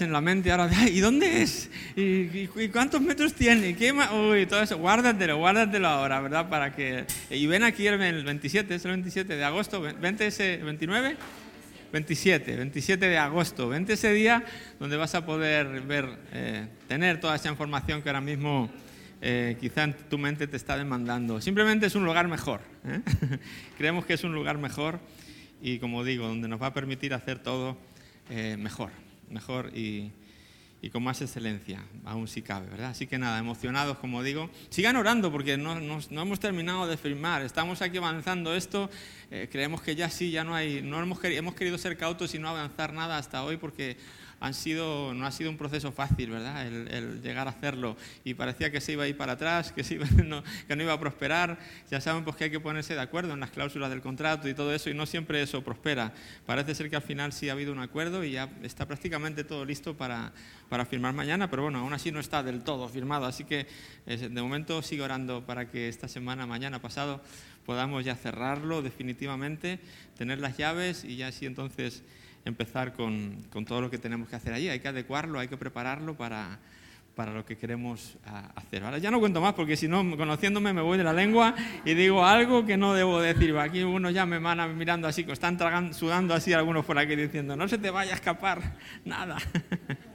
en la mente ahora, ¿y dónde es? ¿Y, cuántos metros tiene? ¿Qué Uy, todo eso, guárdatelo, guárdatelo ahora, ¿verdad? Para que... Y ven aquí el 27, es el 27 de agosto, vente ese 29, 27, 27 de agosto, vente ese día donde vas a poder ver, eh, tener toda esa información que ahora mismo eh, quizá en tu mente te está demandando. Simplemente es un lugar mejor. ¿eh? Creemos que es un lugar mejor y, como digo, donde nos va a permitir hacer todo mejor mejor y, con más excelencia, aún si cabe, ¿verdad? Así que nada, emocionados, como digo. Sigan orando porque no, hemos terminado de firmar, estamos aquí avanzando esto, eh, creemos que ya sí, ya no hay, no hemos, hemos querido ser cautos y no avanzar nada hasta hoy porque han sido, no ha sido un proceso fácil, ¿verdad? El, llegar a hacerlo. Y parecía que se iba a ir para atrás, que, no, iba a prosperar. Ya saben pues, que hay que ponerse de acuerdo en las cláusulas del contrato y todo eso, y no siempre eso prospera. Parece ser que al final sí ha habido un acuerdo y ya está prácticamente todo listo para, para firmar mañana, pero bueno, aún así no está del todo firmado. Así que de momento sigo orando para que esta semana, mañana, pasado, podamos ya cerrarlo definitivamente, tener las llaves y ya así entonces empezar con, con, todo lo que tenemos que hacer allí. Hay que adecuarlo, hay que prepararlo para, para lo que queremos ah, hacer. Ahora ya no cuento más porque si no, conociéndome me voy de la lengua y digo algo que no debo decir. Aquí uno ya me van mirando así, están tragando, sudando así algunos por aquí diciendo, no se te vaya a escapar nada.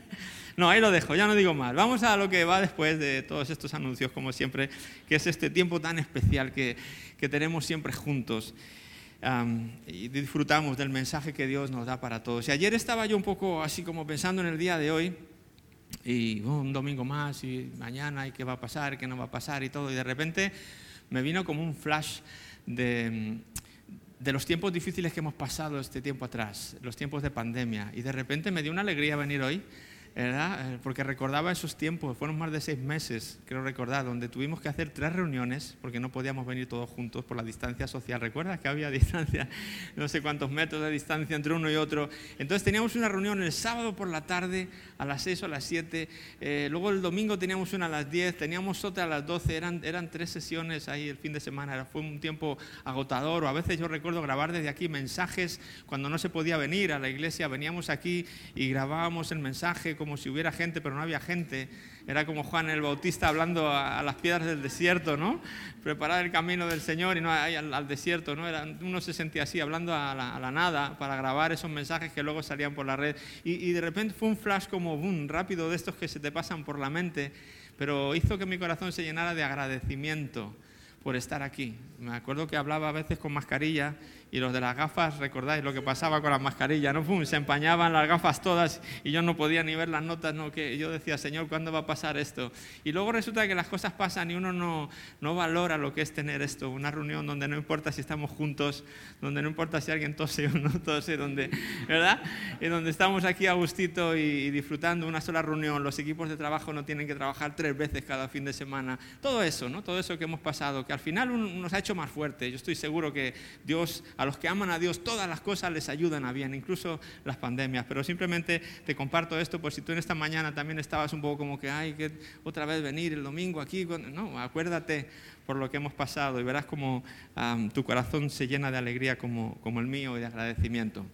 No, ahí lo dejo, ya no digo más. Vamos a lo que va después de todos estos anuncios, como siempre, que es este tiempo tan especial que, que tenemos siempre juntos y disfrutamos del mensaje que Dios nos da para todos. Y ayer estaba yo un poco así como pensando en el día de hoy, y oh, un domingo más, y mañana, y qué va a pasar, qué no va a pasar, y todo, y de repente me vino como un flash de, de los tiempos difíciles que hemos pasado este tiempo atrás, los tiempos de pandemia, y de repente me dio una alegría venir hoy eh, porque recordaba esos tiempos, fueron más de seis meses, creo recordar, donde tuvimos que hacer tres reuniones porque no podíamos venir todos juntos por la distancia social. ¿Recuerdas que había distancia, no sé cuántos metros de distancia entre uno y otro? Entonces teníamos una reunión el sábado por la tarde a las seis o a las siete, eh, luego el domingo teníamos una a las diez, teníamos otra a las doce, eran, eran tres sesiones ahí el fin de semana, fue un tiempo agotador, o a veces yo recuerdo grabar desde aquí mensajes cuando no se podía venir a la iglesia, veníamos aquí y grabábamos el mensaje como si hubiera gente, pero no había gente. Era como Juan el Bautista hablando a, las piedras del desierto, ¿no? Preparar el camino del Señor y no al, desierto, ¿no? Uno se sentía así, hablando a la, nada para grabar esos mensajes que luego salían por la red. Y, de repente fue un flash como boom, rápido de estos que se te pasan por la mente, pero hizo que mi corazón se llenara de agradecimiento por estar aquí. Me acuerdo que hablaba a veces con mascarilla y los de las gafas, recordáis lo que pasaba con las mascarillas, ¿no? se empañaban las gafas todas y yo no podía ni ver las notas, ¿no? Que yo decía, Señor, ¿cuándo va a pasar esto? Y luego resulta que las cosas pasan y uno no, no valora lo que es tener esto, una reunión donde no importa si estamos juntos, donde no importa si alguien tose o no tose, donde, ¿verdad? Y donde estamos aquí a gustito y, disfrutando una sola reunión, los equipos de trabajo no tienen que trabajar tres veces cada fin de semana, todo eso, ¿no? Todo eso que hemos pasado, que al final nos ha hecho más fuerte. Yo estoy seguro que Dios a los que aman a Dios todas las cosas les ayudan a bien, incluso las pandemias. Pero simplemente te comparto esto por si tú en esta mañana también estabas un poco como que, ay, que otra vez venir el domingo aquí. No, acuérdate por lo que hemos pasado y verás como tu corazón se llena de alegría como, como el mío y de agradecimiento.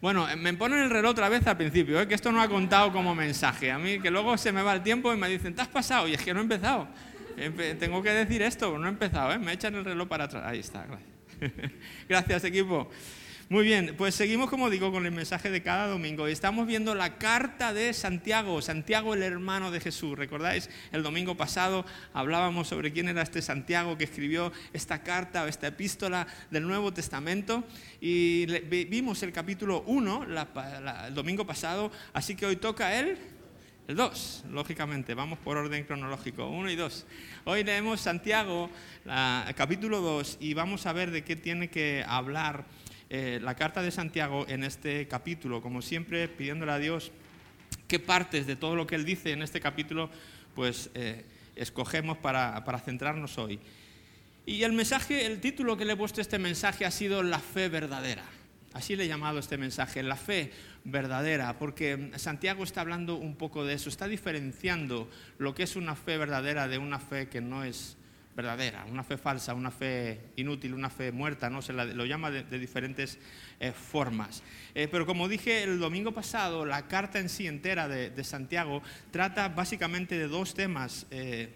Bueno, eh, me ponen el reloj otra vez al principio, ¿eh? que esto no ha contado como mensaje. A mí que luego se me va el tiempo y me dicen, ¿te has pasado? Y es que no he empezado. Tengo que decir esto, no he empezado, ¿eh? me echan el reloj para atrás. Ahí está, gracias. Gracias, equipo. Muy bien, pues seguimos, como digo, con el mensaje de cada domingo. Estamos viendo la carta de Santiago, Santiago el hermano de Jesús. ¿Recordáis? El domingo pasado hablábamos sobre quién era este Santiago que escribió esta carta o esta epístola del Nuevo Testamento y vimos el capítulo 1 el domingo pasado, así que hoy toca él el 2, lógicamente, vamos por orden cronológico, 1 y 2. Hoy leemos Santiago, capítulo 2, y vamos a ver de qué tiene que hablar eh, la carta de Santiago en este capítulo. Como siempre, pidiéndole a Dios qué partes de todo lo que Él dice en este capítulo, pues eh, escogemos para, para centrarnos hoy. Y el mensaje, el título que le he puesto a este mensaje ha sido La fe verdadera. Así le he llamado este mensaje, la fe verdadera, porque Santiago está hablando un poco de eso, está diferenciando lo que es una fe verdadera de una fe que no es verdadera, una fe falsa, una fe inútil, una fe muerta, ¿no? Se lo llama de, diferentes eh, formas. Eh, pero como dije el domingo pasado, la carta en sí entera de, Santiago trata básicamente de dos temas. Eh,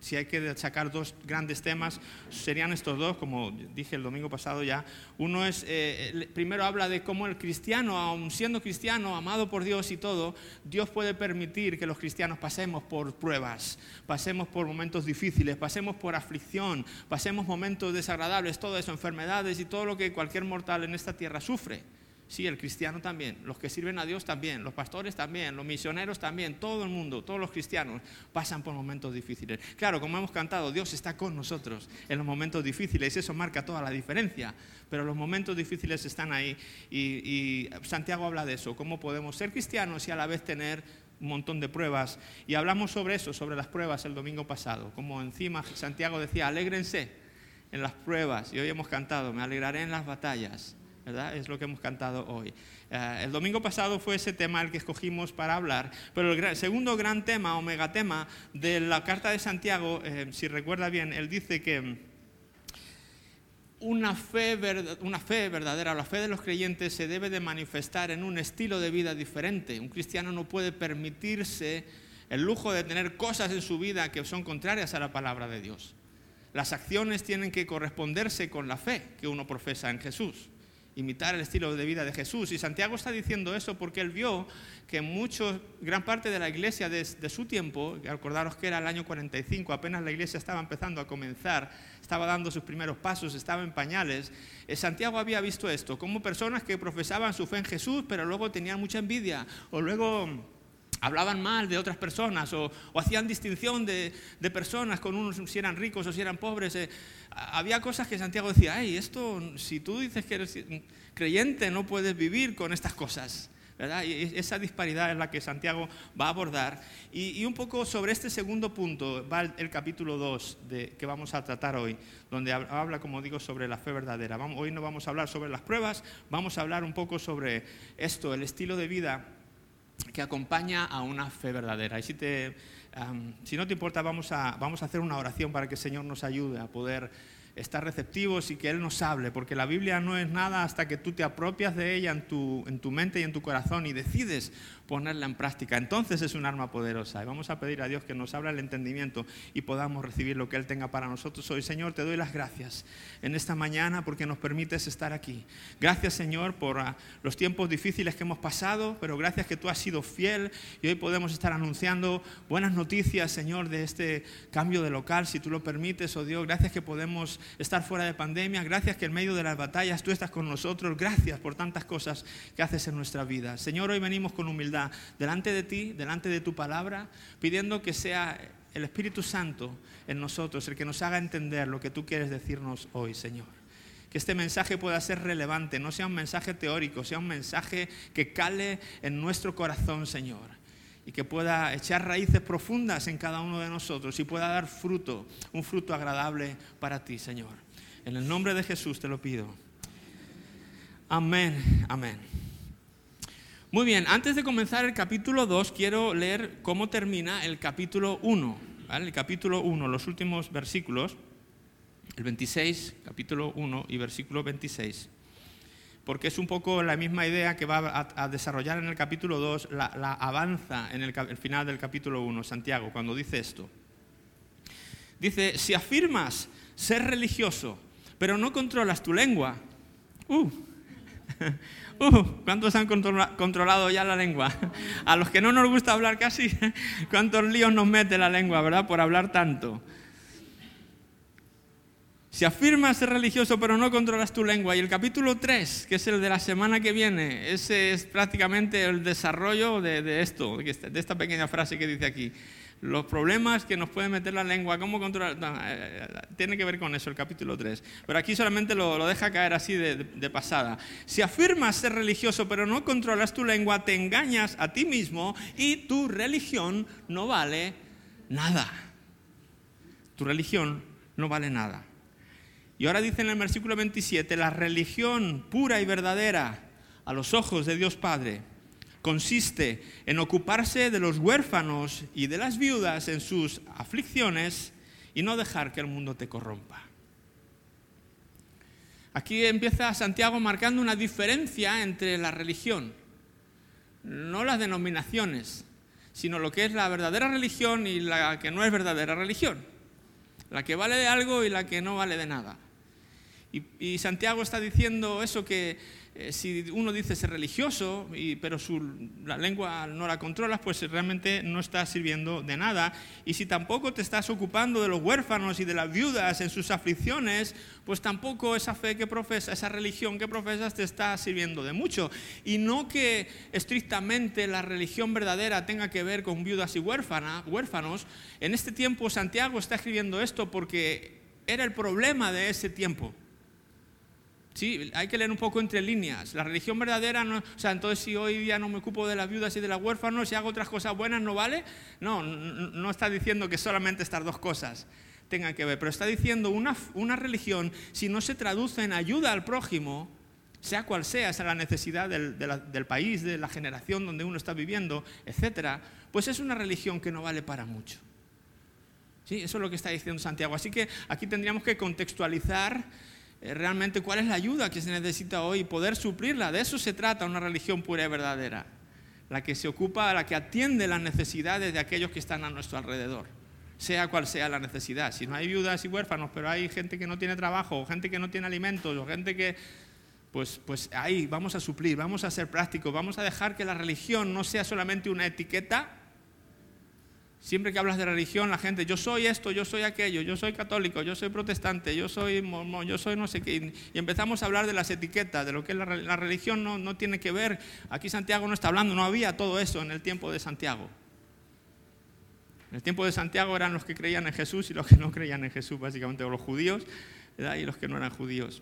si hay que sacar dos grandes temas, serían estos dos, como dije el domingo pasado ya. Uno es, eh, primero habla de cómo el cristiano, aun siendo cristiano, amado por Dios y todo, Dios puede permitir que los cristianos pasemos por pruebas, pasemos por momentos difíciles, pasemos por aflicción, pasemos momentos desagradables, todo eso, enfermedades y todo lo que cualquier mortal en esta tierra sufre. Sí, el cristiano también, los que sirven a Dios también, los pastores también, los misioneros también, todo el mundo, todos los cristianos pasan por momentos difíciles. Claro, como hemos cantado, Dios está con nosotros en los momentos difíciles, eso marca toda la diferencia, pero los momentos difíciles están ahí y, Santiago habla de eso, cómo podemos ser cristianos y a la vez tener un montón de pruebas. Y hablamos sobre eso, sobre las pruebas el domingo pasado, como encima Santiago decía, alégrense en las pruebas, y hoy hemos cantado, me alegraré en las batallas. Es lo que hemos cantado hoy. Eh, el domingo pasado fue ese tema el que escogimos para hablar, pero el segundo gran tema o megatema de la carta de Santiago, eh, si recuerda bien, él dice que una fe, una fe verdadera, la fe de los creyentes se debe de manifestar en un estilo de vida diferente. Un cristiano no puede permitirse el lujo de tener cosas en su vida que son contrarias a la palabra de Dios. Las acciones tienen que corresponderse con la fe que uno profesa en Jesús imitar el estilo de vida de Jesús. Y Santiago está diciendo eso porque él vio que mucho, gran parte de la iglesia de, su tiempo, acordaros que era el año 45, apenas la iglesia estaba empezando a comenzar, estaba dando sus primeros pasos, estaba en pañales, eh, Santiago había visto esto, como personas que profesaban su fe en Jesús, pero luego tenían mucha envidia, o luego hablaban mal de otras personas o, hacían distinción de, personas con unos si eran ricos o si eran pobres. Eh, había cosas que Santiago decía, hey, esto, si tú dices que eres creyente, no puedes vivir con estas cosas. ¿verdad? Y esa disparidad es la que Santiago va a abordar. Y, un poco sobre este segundo punto va el, capítulo 2 de, que vamos a tratar hoy, donde habla, como digo, sobre la fe verdadera. hoy no vamos a hablar sobre las pruebas, vamos a hablar un poco sobre esto, el estilo de vida que acompaña a una fe verdadera. Y si, te, si no te importa, vamos a, vamos a hacer una oración para que el Señor nos ayude a poder estar receptivos y que Él nos hable, porque la Biblia no es nada hasta que tú te apropias de ella en tu, en tu mente y en tu corazón y decides ponerla en práctica. Entonces es un arma poderosa. Y vamos a pedir a Dios que nos abra el entendimiento y podamos recibir lo que Él tenga para nosotros hoy. Señor, te doy las gracias en esta mañana porque nos permites estar aquí. Gracias, Señor, por ah, los tiempos difíciles que hemos pasado, pero gracias que tú has sido fiel y hoy podemos estar anunciando buenas noticias, Señor, de este cambio de local, si tú lo permites, oh Dios. Gracias que podemos estar fuera de pandemia. Gracias que en medio de las batallas tú estás con nosotros. Gracias por tantas cosas que haces en nuestra vida. Señor, hoy venimos con humildad delante de ti, delante de tu palabra, pidiendo que sea el Espíritu Santo en nosotros el que nos haga entender lo que tú quieres decirnos hoy, Señor. Que este mensaje pueda ser relevante, no sea un mensaje teórico, sea un mensaje que cale en nuestro corazón, Señor. Y que pueda echar raíces profundas en cada uno de nosotros y pueda dar fruto, un fruto agradable para ti, Señor. En el nombre de Jesús te lo pido. Amén, amén. Muy bien, antes de comenzar el capítulo 2, quiero leer cómo termina el capítulo 1. El capítulo 1, los últimos versículos, el 26, capítulo 1 y versículo 26. Porque es un poco la misma idea que va a, desarrollar en el capítulo 2, la, avanza en el, final del capítulo 1, Santiago, cuando dice esto. Dice, si afirmas ser religioso, pero no controlas tu lengua, uh, Uh, ¿Cuántos han controlado ya la lengua? A los que no nos gusta hablar casi, ¿cuántos líos nos mete la lengua, verdad? Por hablar tanto. Si afirmas ser religioso pero no controlas tu lengua, y el capítulo 3, que es el de la semana que viene, ese es prácticamente el desarrollo de, de esto, de esta pequeña frase que dice aquí los problemas que nos puede meter la lengua, cómo controlar. Eh, eh, tiene que ver con eso el capítulo 3. Pero aquí solamente lo, deja caer así de, de, pasada. Si afirmas ser religioso pero no controlas tu lengua, te engañas a ti mismo y tu religión no vale nada. Tu religión no vale nada. Y ahora dice en el versículo 27, la religión pura y verdadera a los ojos de Dios Padre consiste en ocuparse de los huérfanos y de las viudas en sus aflicciones y no dejar que el mundo te corrompa. Aquí empieza Santiago marcando una diferencia entre la religión, no las denominaciones, sino lo que es la verdadera religión y la que no es verdadera religión, la que vale de algo y la que no vale de nada. Y, Santiago está diciendo eso que eh, si uno dice ser religioso, pero la lengua no la controlas, pues realmente no está sirviendo de nada. Y si tampoco te estás ocupando de los huérfanos y de las viudas en sus aflicciones, pues tampoco esa fe que profesas, esa religión que profesas te está sirviendo de mucho. Y no que estrictamente la religión verdadera tenga que ver con viudas y huérfanos. En este tiempo Santiago está escribiendo esto porque era el problema de ese tiempo. Sí, hay que leer un poco entre líneas. La religión verdadera, no, o sea, entonces si hoy día no me ocupo de las viudas y de los huérfanos y hago otras cosas buenas, ¿no vale? No, no, está diciendo que solamente estas dos cosas tengan que ver, pero está diciendo una, una religión, si no se traduce en ayuda al prójimo, sea cual sea, sea la necesidad del, del país, de la generación donde uno está viviendo, etcétera, pues es una religión que no vale para mucho. Sí, eso es lo que está diciendo Santiago. Así que aquí tendríamos que contextualizar realmente cuál es la ayuda que se necesita hoy poder suplirla. De eso se trata una religión pura y verdadera, la que se ocupa, la que atiende las necesidades de aquellos que están a nuestro alrededor, sea cual sea la necesidad. Si no hay viudas y huérfanos, pero hay gente que no tiene trabajo, o gente que no tiene alimentos, o gente que... Pues, pues ahí vamos a suplir, vamos a ser prácticos, vamos a dejar que la religión no sea solamente una etiqueta Siempre que hablas de religión, la gente, yo soy esto, yo soy aquello, yo soy católico, yo soy protestante, yo soy mormón, yo soy no sé qué. Y empezamos a hablar de las etiquetas, de lo que es la, religión no, no, tiene que ver. Aquí Santiago no está hablando, no había todo eso en el tiempo de Santiago. En el tiempo de Santiago eran los que creían en Jesús y los que no creían en Jesús, básicamente, o los judíos y los que no eran judíos.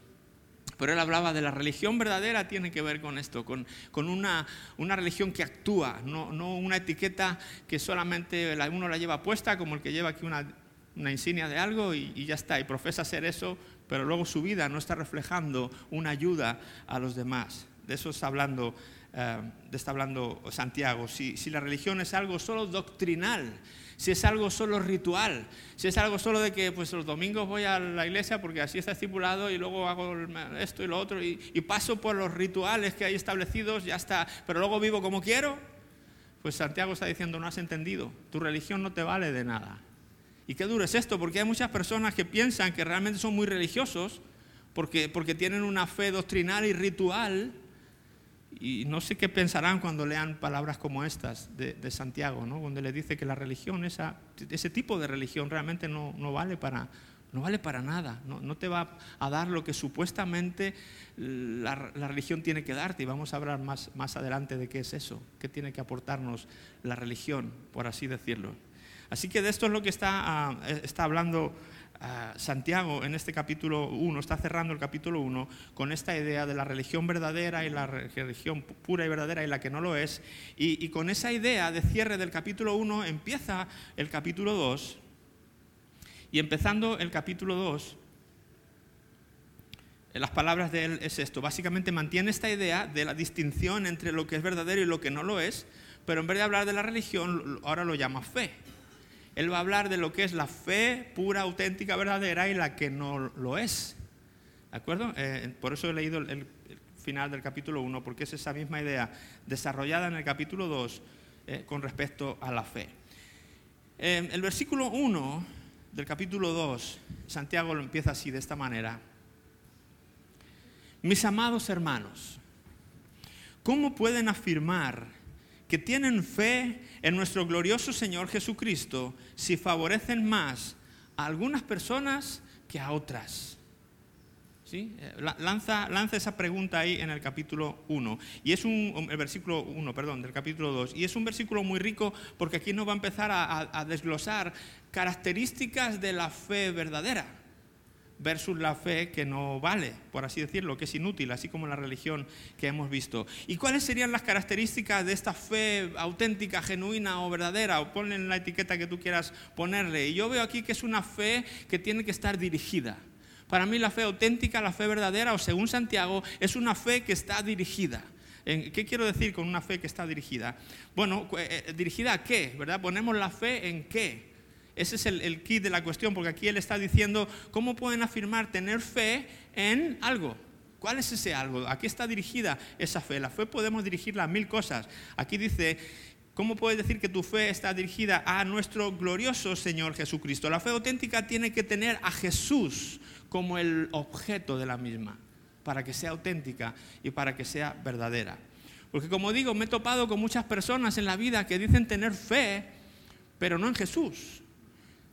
Pero él hablaba de la religión verdadera, tiene que ver con esto, con, una, religión que actúa, no, una etiqueta que solamente uno la lleva puesta, como el que lleva aquí una, insignia de algo y, ya está, y profesa ser eso, pero luego su vida no está reflejando una ayuda a los demás. De eso está hablando, eh, está hablando Santiago. Si, si la religión es algo solo doctrinal, si es algo solo ritual, si es algo solo de que pues los domingos voy a la iglesia porque así está estipulado y luego hago esto y lo otro y, paso por los rituales que hay establecidos, ya está, pero luego vivo como quiero, pues Santiago está diciendo, no has entendido, tu religión no te vale de nada. Y qué duro es esto, porque hay muchas personas que piensan que realmente son muy religiosos porque, porque tienen una fe doctrinal y ritual y no sé qué pensarán cuando lean palabras como estas de, Santiago, ¿no? donde le dice que la religión, esa, ese tipo de religión realmente no, vale, para, no vale para nada, no, te va a dar lo que supuestamente la, religión tiene que darte. Y vamos a hablar más, más adelante de qué es eso, qué tiene que aportarnos la religión, por así decirlo. Así que de esto es lo que está, ah, está hablando Santiago en este capítulo 1, está cerrando el capítulo 1 con esta idea de la religión verdadera y la religión pura y verdadera y la que no lo es. Y, con esa idea de cierre del capítulo 1 empieza el capítulo 2. Y empezando el capítulo 2, las palabras de él es esto. Básicamente mantiene esta idea de la distinción entre lo que es verdadero y lo que no lo es, pero en vez de hablar de la religión, ahora lo llama fe. Él va a hablar de lo que es la fe pura, auténtica, verdadera y la que no lo es. ¿De acuerdo? Eh, por eso he leído el, final del capítulo 1, porque es esa misma idea desarrollada en el capítulo 2 eh, con respecto a la fe. Eh, el versículo 1 del capítulo 2, Santiago lo empieza así, de esta manera. Mis amados hermanos, ¿cómo pueden afirmar que tienen fe en nuestro glorioso Señor Jesucristo si favorecen más a algunas personas que a otras. ¿Sí? Eh, lanza, lanza, esa pregunta ahí en el capítulo 1. Y es un, el versículo 1, perdón, del capítulo 2. Y es un versículo muy rico porque aquí nos va a empezar a desglosar características de la fe verdadera versus la fe que no vale, por así decirlo, que es inútil, así como la religión que hemos visto. ¿Y cuáles serían las características de esta fe auténtica, genuina o verdadera? O ponle la etiqueta que tú quieras ponerle. Y yo veo aquí que es una fe que tiene que estar dirigida. Para mí la fe auténtica, la fe verdadera, o según Santiago, es una fe que está dirigida. ¿Qué quiero decir con una fe que está dirigida? Bueno, eh, ¿dirigida a qué? ¿Verdad? Ponemos la fe en qué Ese es el, el kit de la cuestión, porque aquí él está diciendo cómo pueden afirmar tener fe en algo. ¿Cuál es ese algo? Aquí está dirigida esa fe. La fe podemos dirigirla a mil cosas. Aquí dice, ¿cómo puedes decir que tu fe está dirigida a nuestro glorioso Señor Jesucristo? La fe auténtica tiene que tener a Jesús como el objeto de la misma, para que sea auténtica y para que sea verdadera. Porque como digo, me he topado con muchas personas en la vida que dicen tener fe, pero no en Jesús.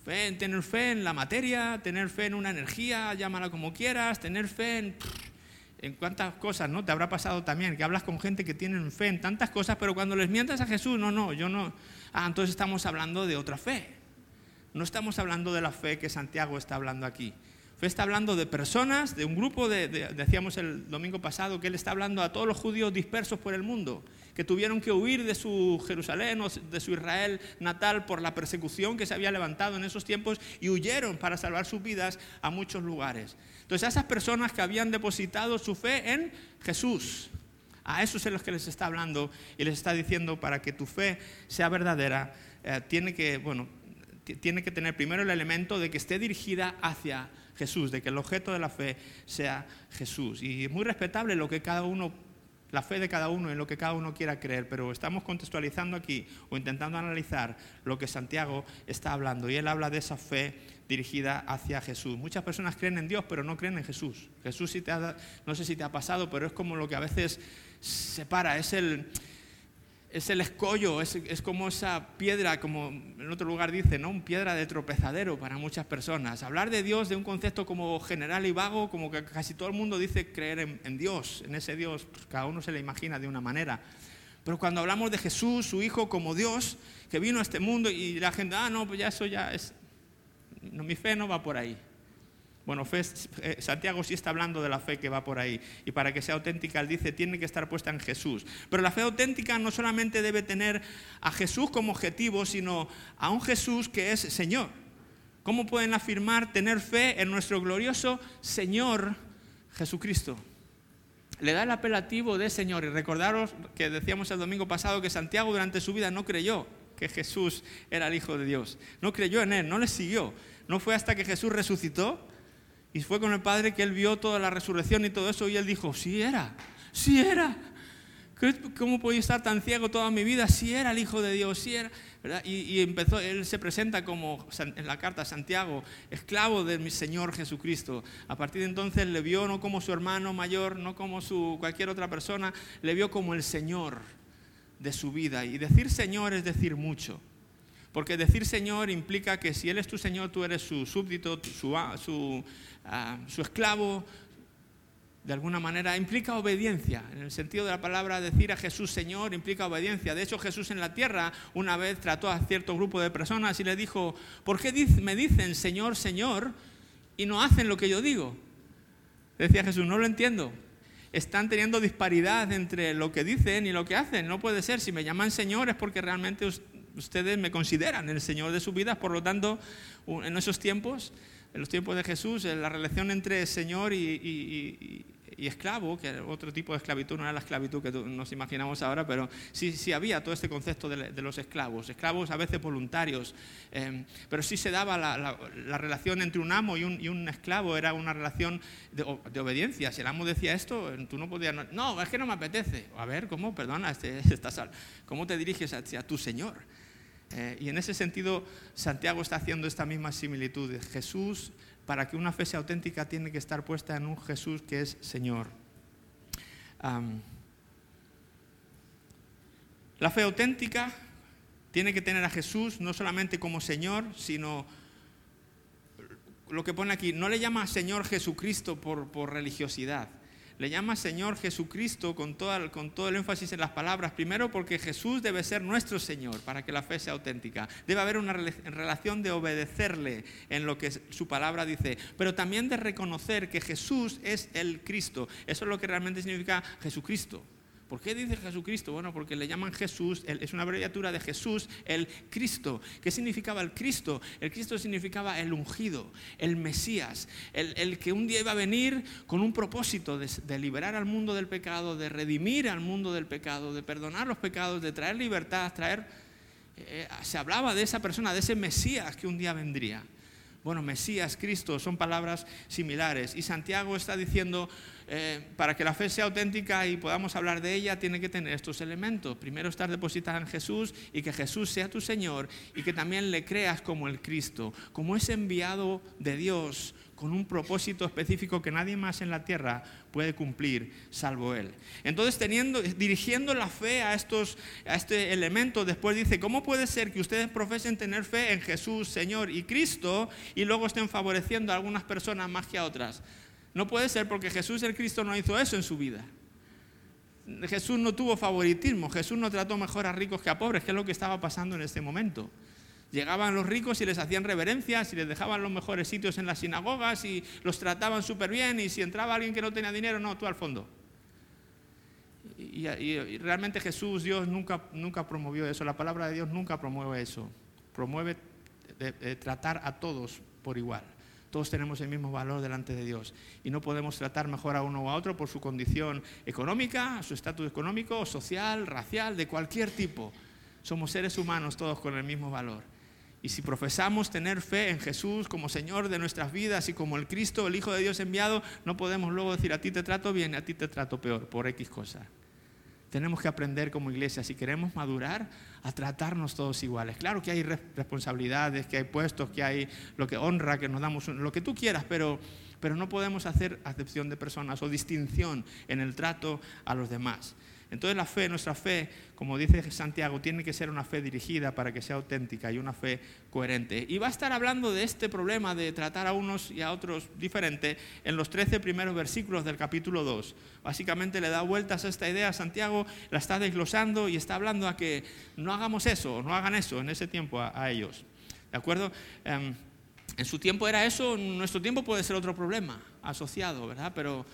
Fe, tener fe en la materia, tener fe en una energía, llámala como quieras, tener fe en, en cuántas cosas, ¿no? Te habrá pasado también, que hablas con gente que tienen fe en tantas cosas, pero cuando les mientas a Jesús, no, no, yo no. Ah, entonces estamos hablando de otra fe. No estamos hablando de la fe que Santiago está hablando aquí. Fe está hablando de personas, de un grupo, de, decíamos el domingo pasado, que él está hablando a todos los judíos dispersos por el mundo tuvieron que huir de su Jerusalén o de su Israel natal por la persecución que se había levantado en esos tiempos y huyeron para salvar sus vidas a muchos lugares. Entonces a esas personas que habían depositado su fe en Jesús, a esos es los que les está hablando y les está diciendo para que tu fe sea verdadera, eh, tiene que, bueno, tiene que tener primero el elemento de que esté dirigida hacia Jesús, de que el objeto de la fe sea Jesús. Y es muy respetable lo que cada uno la fe de cada uno en lo que cada uno quiera creer, pero estamos contextualizando aquí o intentando analizar lo que Santiago está hablando. Y él habla de esa fe dirigida hacia Jesús. Muchas personas creen en Dios, pero no creen en Jesús. Jesús, si te no sé si te ha pasado, pero es como lo que a veces separa, es el es el escollo, es, como esa piedra, como en otro lugar dice, ¿no? Un piedra de tropezadero para muchas personas. Hablar de Dios de un concepto como general y vago, como que casi todo el mundo dice creer en, Dios, en ese Dios, pues cada uno se le imagina de una manera. Pero cuando hablamos de Jesús, su Hijo, como Dios, que vino a este mundo y la gente, ah, no, pues ya eso ya es, no, mi fe no va por ahí. Bueno, eh, Santiago sí está hablando de la fe que va por ahí. Y para que sea auténtica, él dice, tiene que estar puesta en Jesús. Pero la fe auténtica no solamente debe tener a Jesús como objetivo, sino a un Jesús que es Señor. ¿Cómo pueden afirmar tener fe en nuestro glorioso Señor Jesucristo? Le da el apelativo de Señor. Y recordaros que decíamos el domingo pasado que Santiago durante su vida no creyó que Jesús era el Hijo de Dios. No creyó en Él, no le siguió. No fue hasta que Jesús resucitó y fue con el Padre que él vio toda la resurrección y todo eso y él dijo, sí era, sí era. ¿Cómo podía estar tan ciego toda mi vida? Sí era el Hijo de Dios, sí era. Y, empezó, él se presenta como en la carta Santiago, esclavo de mi Señor Jesucristo. A partir de entonces le vio no como su hermano mayor, no como su cualquier otra persona, le vio como el Señor de su vida. Y decir Señor es decir mucho. Porque decir Señor implica que si Él es tu Señor, tú eres su súbdito, su, su su esclavo, de alguna manera, implica obediencia. En el sentido de la palabra, decir a Jesús Señor implica obediencia. De hecho, Jesús en la tierra una vez trató a cierto grupo de personas y le dijo, ¿por qué me dicen Señor, Señor y no hacen lo que yo digo? Decía Jesús, no lo entiendo. Están teniendo disparidad entre lo que dicen y lo que hacen. No puede ser. Si me llaman Señor es porque realmente ustedes me consideran el Señor de su vida. Por lo tanto, en esos tiempos en los tiempos de Jesús, la relación entre Señor y, esclavo, que era otro tipo de esclavitud, no era la esclavitud que nos imaginamos ahora, pero sí, sí había todo este concepto de, los esclavos, esclavos a veces voluntarios, em, pero sí se daba la, relación entre un amo y un, esclavo, era una relación de, obediencia. Si el amo decía esto, tú no podías, no, es que no me apetece. A ver, ¿cómo? Perdona, este, estás, ¿cómo te diriges hacia tu Señor? Eh, y en ese sentido, Santiago está haciendo esta misma similitud. Jesús, para que una fe sea auténtica, tiene que estar puesta en un Jesús que es Señor. la fe auténtica tiene que tener a Jesús no solamente como Señor, sino lo que pone aquí, no le llama Señor Jesucristo por religiosidad le llama Señor Jesucristo con, con todo el énfasis en las palabras. Primero porque Jesús debe ser nuestro Señor para que la fe sea auténtica. Debe haber una relación de obedecerle en lo que su palabra dice, pero también de reconocer que Jesús es el Cristo. Eso es lo que realmente significa Jesucristo. ¿Por qué dice Jesucristo? Bueno, porque le llaman Jesús, es una abreviatura de Jesús, el Cristo. ¿Qué significaba el Cristo? El Cristo significaba el ungido, el Mesías, el, que un día iba a venir con un propósito de, liberar al mundo del pecado, de redimir al mundo del pecado, de perdonar los pecados, de traer libertad, traer eh, se hablaba de esa persona, de ese Mesías que un día vendría. Bueno, Mesías, Cristo, son palabras similares. Y Santiago está diciendo, eh, para que la fe sea auténtica y podamos hablar de ella, tiene que tener estos elementos. Primero, estar depositada en Jesús y que Jesús sea tu Señor y que también le creas como el Cristo, como ese enviado de Dios con un propósito específico que nadie más en la tierra puede cumplir salvo Él. Entonces, teniendo, dirigiendo la fe a, estos, a este elemento, después dice, ¿cómo puede ser que ustedes profesen tener fe en Jesús, Señor y Cristo y luego estén favoreciendo a algunas personas más que a otras? No puede ser porque Jesús el Cristo no hizo eso en su vida. Jesús no tuvo favoritismo, Jesús no trató mejor a ricos que a pobres, que es lo que estaba pasando en este momento. Llegaban los ricos y les hacían reverencias y les dejaban los mejores sitios en las sinagogas y los trataban súper bien y si entraba alguien que no tenía dinero, no, tú al fondo. Y, realmente Jesús, Dios nunca, nunca promovió eso, la palabra de Dios nunca promueve eso, promueve tratar a todos por igual. Todos tenemos el mismo valor delante de Dios y no podemos tratar mejor a uno o a otro por su condición económica, su estatus económico, social, racial, de cualquier tipo. Somos seres humanos todos con el mismo valor. Y si profesamos tener fe en Jesús como Señor de nuestras vidas y como el Cristo, el Hijo de Dios enviado, no podemos luego decir a ti te trato bien, a ti te trato peor, por X cosa. Tenemos que aprender como iglesia, si queremos madurar, a tratarnos todos iguales. Claro que hay responsabilidades, que hay puestos, que hay lo que honra, que nos damos lo que tú quieras, pero, pero no podemos hacer acepción de personas o distinción en el trato a los demás. Entonces la fe, nuestra fe, como dice Santiago, tiene que ser una fe dirigida para que sea auténtica y una fe coherente. Y va a estar hablando de este problema de tratar a unos y a otros diferente en los 13 primeros versículos del capítulo 2. Básicamente le da vueltas a esta idea, Santiago la está desglosando y está hablando a que no hagamos eso, no hagan eso en ese tiempo a, ellos. ¿De acuerdo? Em, en su tiempo era eso, en nuestro tiempo puede ser otro problema asociado, ¿verdad? Pero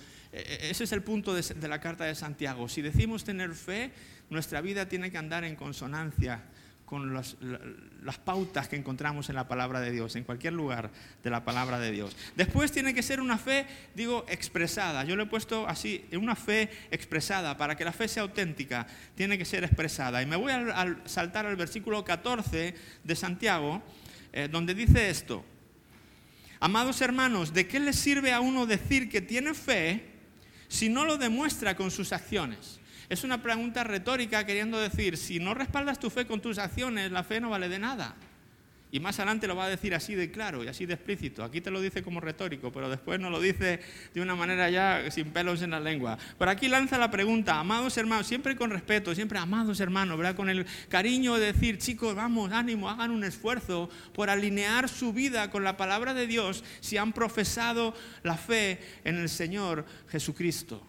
ese es el punto de, la carta de Santiago. Si decimos tener fe, nuestra vida tiene que andar en consonancia con las pautas que encontramos en la palabra de Dios, en cualquier lugar de la palabra de Dios. Después tiene que ser una fe, digo, expresada. Yo lo he puesto así, una fe expresada. Para que la fe sea auténtica, tiene que ser expresada. Y me voy a, saltar al versículo 14 de Santiago, eh, donde dice esto. Amados hermanos, ¿de qué le sirve a uno decir que tiene fe? Si no lo demuestra con sus acciones? Es una pregunta retórica queriendo decir, si no respaldas tu fe con tus acciones, la fe no vale de nada. Y más adelante lo va a decir así de claro y así de explícito. Aquí te lo dice como retórico, pero después no lo dice de una manera ya sin pelos en la lengua. Por aquí lanza la pregunta, amados hermanos, siempre con respeto, siempre amados hermanos, ¿verdad? Con el cariño de decir, chicos, vamos, ánimo, hagan un esfuerzo por alinear su vida con la palabra de Dios si han profesado la fe en el Señor Jesucristo.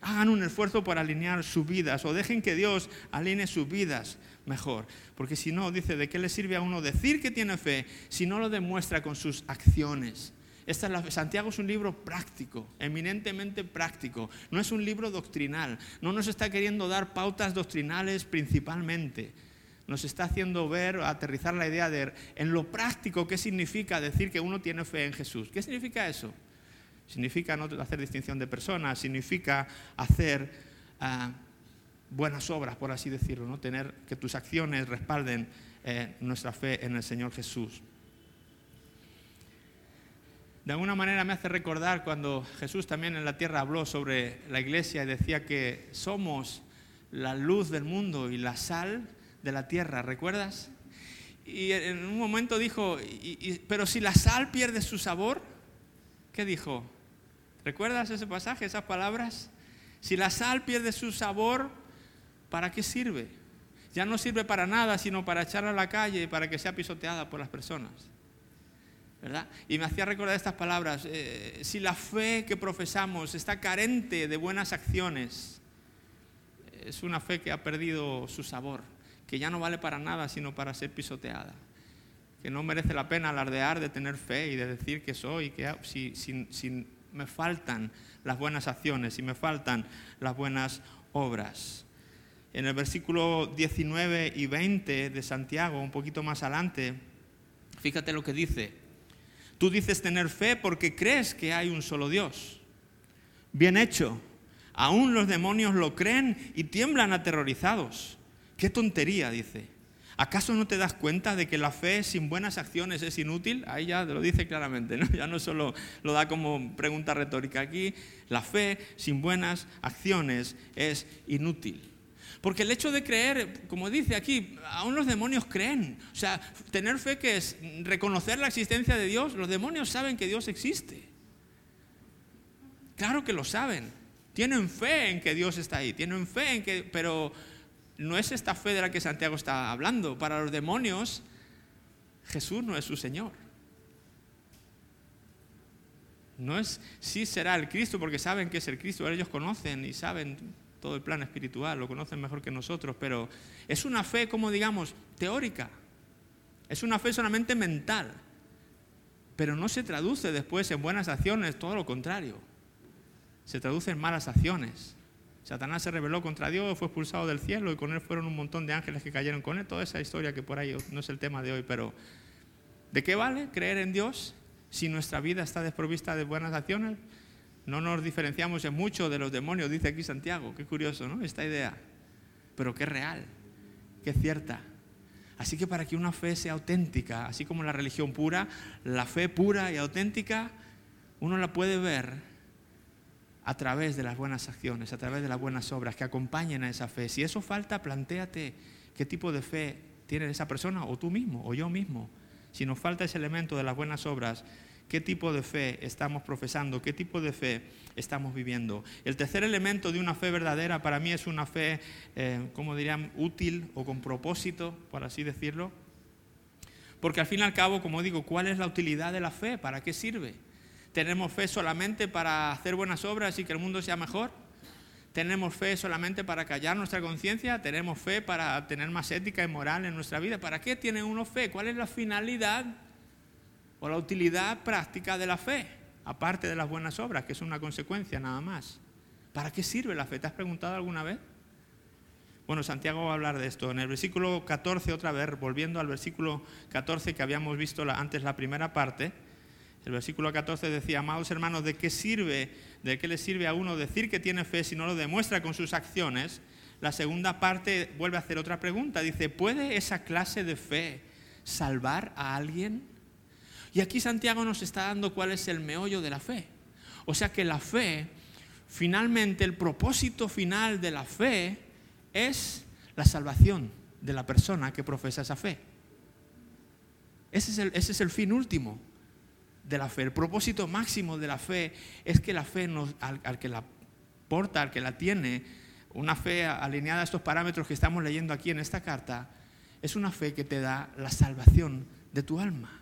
Hagan un esfuerzo por alinear sus vidas o dejen que Dios alinee sus vidas mejor. Porque si no, dice, ¿de qué le sirve a uno decir que tiene fe si no lo demuestra con sus acciones? Esta Santiago es un libro práctico, eminentemente práctico. No es un libro doctrinal. No nos está queriendo dar pautas doctrinales principalmente. Nos está haciendo ver, aterrizar la idea de en lo práctico qué significa decir que uno tiene fe en Jesús. ¿Qué significa eso? Significa no hacer distinción de personas, significa hacer ah, buenas obras, por así decirlo, ¿no? tener que tus acciones respalden eh, nuestra fe en el Señor Jesús. De alguna manera me hace recordar cuando Jesús también en la tierra habló sobre la iglesia y decía que somos la luz del mundo y la sal de la tierra, ¿recuerdas? Y en un momento dijo, pero si la sal pierde su sabor, ¿qué dijo? ¿Recuerdas ese pasaje, esas palabras? Si la sal pierde su sabor, ¿para qué sirve? Ya no sirve para nada, sino para echarla a la calle para que sea pisoteada por las personas. ¿verdad? Y me hacía recordar estas palabras, eh, si la fe que profesamos está carente de buenas acciones, es una fe que ha perdido su sabor, que ya no vale para nada, sino para ser pisoteada, que no merece la pena alardear de tener fe y de decir que soy, que si, si me faltan las buenas acciones, si me faltan las buenas obras en el versículo 19 y 20 de Santiago, un poquito más adelante, fíjate lo que dice. Tú dices tener fe porque crees que hay un solo Dios. Bien hecho. Aún los demonios lo creen y tiemblan aterrorizados. Qué tontería, dice. ¿Acaso no te das cuenta de que la fe sin buenas acciones es inútil? Ahí ya lo dice claramente, ¿no? ya no solo lo da como pregunta retórica. Aquí la fe sin buenas acciones es inútil. Porque el hecho de creer, como dice aquí, aún los demonios creen. O sea, tener fe que es reconocer la existencia de Dios, los demonios saben que Dios existe. Claro que lo saben. Tienen fe en que Dios está ahí, tienen fe en que, pero no es esta fe de la que Santiago está hablando. Para los demonios, Jesús no es su Señor. No es, sí será el Cristo porque saben que es el Cristo, ellos conocen y saben todo el plan espiritual, lo conocen mejor que nosotros, pero es una fe, como digamos, teórica. Es una fe solamente mental, pero no se traduce después en buenas acciones, todo lo contrario. Se traduce en malas acciones. Satanás se rebeló contra Dios, fue expulsado del cielo y con él fueron un montón de ángeles que cayeron con él. Toda esa historia que por ahí no es el tema de hoy, pero ¿de qué vale creer en Dios si nuestra vida está desprovista de buenas acciones? No nos diferenciamos en mucho de los demonios, dice aquí Santiago. Qué curioso, ¿no? Esta idea. Pero qué real, qué cierta. Así que para que una fe sea auténtica, así como la religión pura, la fe pura y auténtica, uno la puede ver a través de las buenas acciones, a través de las buenas obras que acompañen a esa fe. Si eso falta, planteate qué tipo de fe tiene esa persona o tú mismo o yo mismo. Si nos falta ese elemento de las buenas obras, ¿qué tipo de fe estamos profesando? ¿Qué tipo de fe estamos viviendo? El tercer elemento de una fe verdadera para mí es una fe, eh, como dirían, útil o con propósito, por así decirlo. Porque al fin y al cabo, como digo, ¿cuál es la utilidad de la fe? ¿Para qué sirve? ¿Tenemos fe solamente para hacer buenas obras y que el mundo sea mejor? ¿Tenemos fe solamente para callar nuestra conciencia? ¿Tenemos fe para tener más ética y moral en nuestra vida? ¿Para qué tiene uno fe? ¿Cuál es la finalidad o la utilidad práctica de la fe? Aparte de las buenas obras, que es una consecuencia nada más. ¿Para qué sirve la fe? ¿Te has preguntado alguna vez? Bueno, Santiago va a hablar de esto. En el versículo 14, otra vez, volviendo al versículo 14 que habíamos visto antes la primera parte, el versículo 14 decía, amados hermanos, ¿de qué sirve, de qué le sirve a uno decir que tiene fe si no lo demuestra con sus acciones? La segunda parte vuelve a hacer otra pregunta. Dice, ¿puede esa clase de fe salvar a alguien? Y aquí Santiago nos está dando cuál es el meollo de la fe. O sea que la fe, finalmente, el propósito final de la fe es la salvación de la persona que profesa esa fe. Ese es el, ese es el fin último de la fe. El propósito máximo de la fe es que la fe, nos, al, que la porta, al que la tiene, una fe alineada a estos parámetros que estamos leyendo aquí en esta carta, es una fe que te da la salvación de tu alma.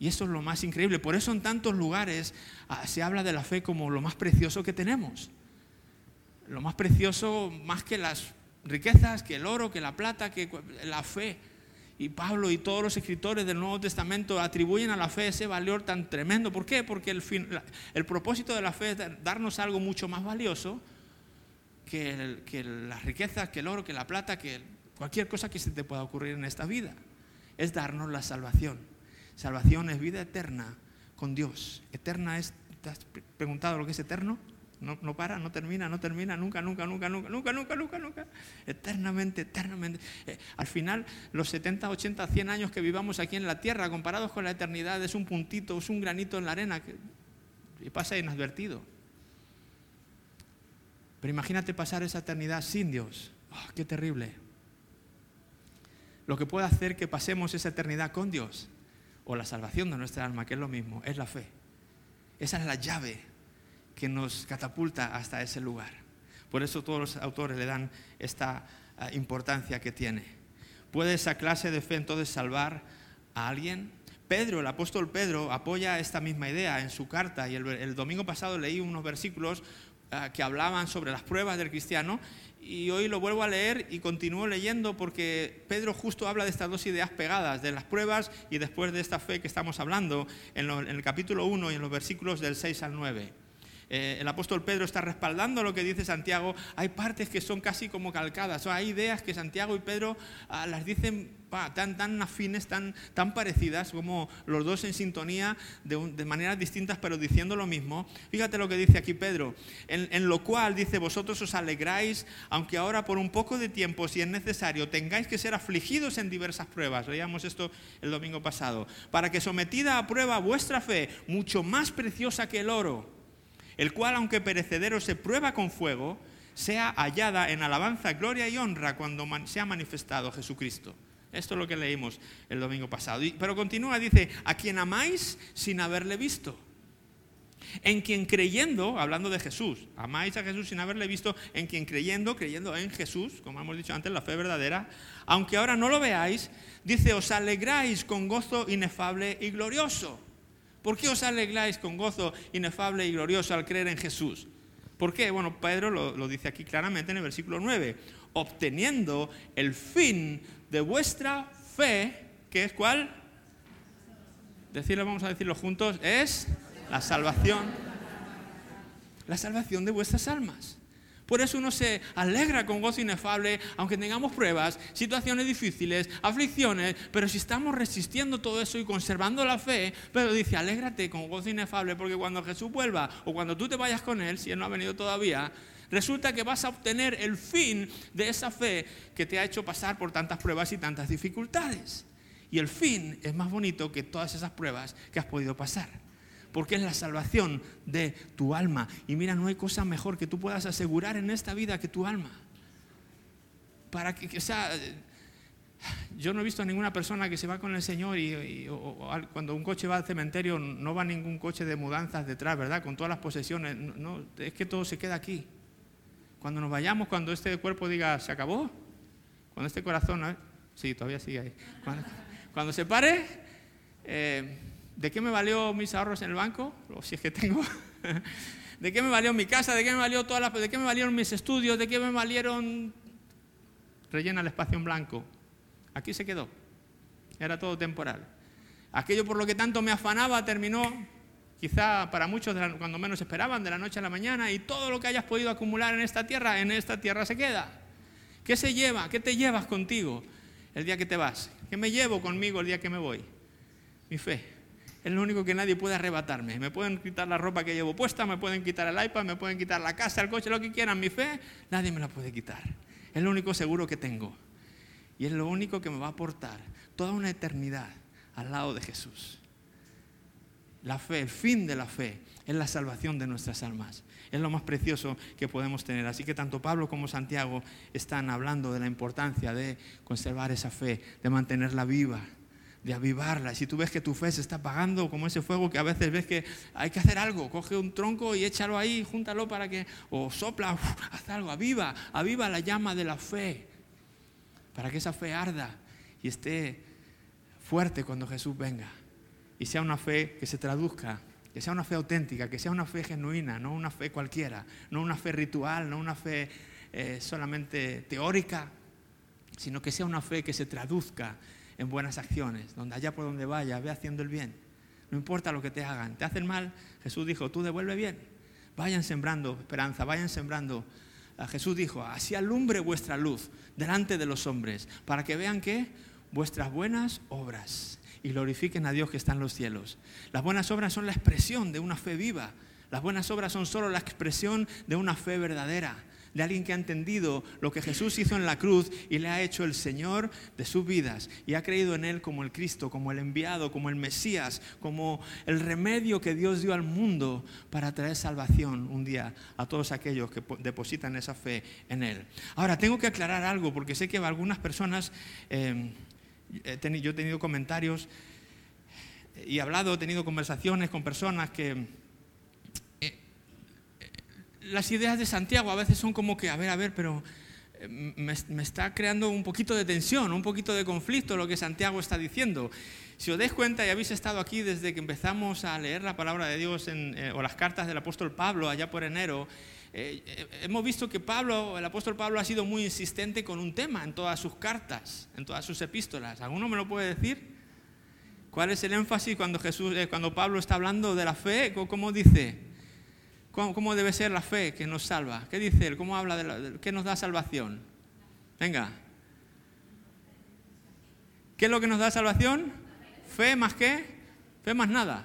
Y eso es lo más increíble. Por eso en tantos lugares ah, se habla de la fe como lo más precioso que tenemos. Lo más precioso más que las riquezas, que el oro, que la plata, que la fe y Pablo y todos los escritores del Nuevo Testamento atribuyen a la fe ese valor tan tremendo. ¿Por qué? Porque el, fin, el propósito de la fe es darnos algo mucho más valioso que, que, las riquezas, que el oro, que la plata, que cualquier cosa que se te pueda ocurrir en esta vida. Es darnos la salvación. Salvación es vida eterna con Dios. Eterna es, ¿te has preguntado lo que es eterno? No, para, no termina, no termina, nunca, nunca, nunca, nunca, nunca, nunca, nunca, nunca. Eternamente, eternamente. Eh, al final, los 70, 80, 100 años que vivamos aquí en la tierra, comparados con la eternidad, es un puntito, es un granito en la arena que, y pasa inadvertido. Pero imagínate pasar esa eternidad sin Dios. Oh, ¡Qué terrible! Lo que puede hacer que pasemos esa eternidad con Dios, o la salvación de nuestra alma, que es lo mismo, es la fe. Esa es la llave que nos catapulta hasta ese lugar. Por eso todos los autores le dan esta ah, importancia que tiene. ¿Puede esa clase de fe entonces salvar a alguien? Pedro, el apóstol Pedro, apoya esta misma idea en su carta y el, domingo pasado leí unos versículos ah, que hablaban sobre las pruebas del cristiano y hoy lo vuelvo a leer y continúo leyendo porque Pedro justo habla de estas dos ideas pegadas, de las pruebas y después de esta fe que estamos hablando en, el capítulo 1 y en los versículos del 6 al 9. Eh, el apóstol Pedro está respaldando lo que dice Santiago, hay partes que son casi como calcadas, o hay ideas que Santiago y Pedro ah, las dicen tan, tan afines, tan, tan parecidas, como los dos en sintonía de, maneras distintas, pero diciendo lo mismo. Fíjate lo que dice aquí Pedro, en, en lo cual dice, vosotros os alegráis, aunque ahora por un poco de tiempo, si es necesario, tengáis que ser afligidos en diversas pruebas. Leíamos esto el domingo pasado, para que sometida a prueba vuestra fe, mucho más preciosa que el oro, el cual, aunque perecedero, se prueba con fuego, sea hallada en alabanza, gloria y honra cuando se ha manifestado Jesucristo. Esto es lo que leímos el domingo pasado. Pero continúa, dice, a quien amáis sin haberle visto. En quien creyendo, hablando de Jesús, amáis a Jesús sin haberle visto, en quien creyendo, creyendo en Jesús, como hemos dicho antes, la fe verdadera, aunque ahora no lo veáis, dice, os alegráis con gozo inefable y glorioso. ¿Por qué os alegráis con gozo inefable y glorioso al creer en Jesús? ¿Por qué? Bueno, Pedro lo, dice aquí claramente en el versículo 9, obteniendo el fin de vuestra fe, que es cuál? Decirlo, vamos a decirlo juntos, es la salvación. La salvación de vuestras almas. Por eso uno se alegra con gozo inefable, aunque tengamos pruebas, situaciones difíciles, aflicciones, pero si estamos resistiendo todo eso y conservando la fe, pero dice, alégrate con gozo inefable, porque cuando Jesús vuelva o cuando tú te vayas con Él, si Él no ha venido todavía, resulta que vas a obtener el fin de esa fe que te ha hecho pasar por tantas pruebas y tantas dificultades. Y el fin es más bonito que todas esas pruebas que has podido pasar porque es la salvación de tu alma. Y mira, no hay cosa mejor que tú puedas asegurar en esta vida que tu alma. Para que, o sea, yo no he visto a ninguna persona que se va con el Señor y, cuando un coche va al cementerio no va ningún coche de mudanzas detrás, ¿verdad? Con todas las posesiones. No, es que todo se queda aquí. Cuando nos vayamos, cuando este cuerpo diga, se acabó, cuando este corazón, ¿no? sí, todavía sigue ahí. Cuando, se pare, eh, ¿de qué me valió mis ahorros en el banco? O si es que tengo. ¿De qué me valió mi casa? ¿De qué me valió todas las, ¿De qué me valieron mis estudios? ¿De qué me valieron? Rellena el espacio en blanco. Aquí se quedó. Era todo temporal. Aquello por lo que tanto me afanaba terminó, quizá para muchos cuando menos esperaban, de la noche a la mañana, y todo lo que hayas podido acumular en esta tierra, en esta tierra se queda. ¿Qué se lleva? ¿Qué te llevas contigo el día que te vas? ¿Qué me llevo conmigo el día que me voy? Mi fe es lo único que nadie puede arrebatarme. Me pueden quitar la ropa que llevo puesta, me pueden quitar el iPad, me pueden quitar la casa, el coche, lo que quieran. Mi fe, nadie me la puede quitar. Es lo único seguro que tengo. Y es lo único que me va a aportar toda una eternidad al lado de Jesús. La fe, el fin de la fe, es la salvación de nuestras almas. Es lo más precioso que podemos tener. Así que tanto Pablo como Santiago están hablando de la importancia de conservar esa fe, de mantenerla viva de avivarla. Si tú ves que tu fe se está apagando, como ese fuego que a veces ves que hay que hacer algo, coge un tronco y échalo ahí, júntalo para que, o sopla, haz algo, aviva, aviva la llama de la fe, para que esa fe arda y esté fuerte cuando Jesús venga. Y sea una fe que se traduzca, que sea una fe auténtica, que sea una fe genuina, no una fe cualquiera, no una fe ritual, no una fe eh, solamente teórica, sino que sea una fe que se traduzca en buenas acciones, donde allá por donde vaya, ve haciendo el bien. No importa lo que te hagan, te hacen mal, Jesús dijo, tú devuelve bien. Vayan sembrando esperanza, vayan sembrando. Ah, Jesús dijo, así alumbre vuestra luz delante de los hombres, para que vean que vuestras buenas obras y glorifiquen a Dios que está en los cielos. Las buenas obras son la expresión de una fe viva. Las buenas obras son solo la expresión de una fe verdadera de alguien que ha entendido lo que Jesús hizo en la cruz y le ha hecho el Señor de sus vidas y ha creído en Él como el Cristo, como el enviado, como el Mesías, como el remedio que Dios dio al mundo para traer salvación un día a todos aquellos que depositan esa fe en Él. Ahora, tengo que aclarar algo porque sé que algunas personas, eh, yo he tenido comentarios y he hablado, he tenido conversaciones con personas que las ideas de Santiago a veces son como que, a ver, a ver, pero eh, me, está creando un poquito de tensión, un poquito de conflicto lo que Santiago está diciendo. Si os dais cuenta y habéis estado aquí desde que empezamos a leer la palabra de Dios eh, o las cartas del apóstol Pablo allá por enero, eh, hemos visto que Pablo, el apóstol Pablo ha sido muy insistente con un tema en todas sus cartas, en todas sus epístolas. ¿Alguno me lo puede decir? ¿Cuál es el énfasis cuando, Jesús, cuando Pablo está hablando de la fe? ¿Cómo dice? ¿Cómo, debe ser la fe que nos salva? ¿Qué dice él? ¿Cómo habla de, la, qué nos da salvación? Venga. ¿Qué es lo que nos da salvación? Fe más qué? Fe más nada.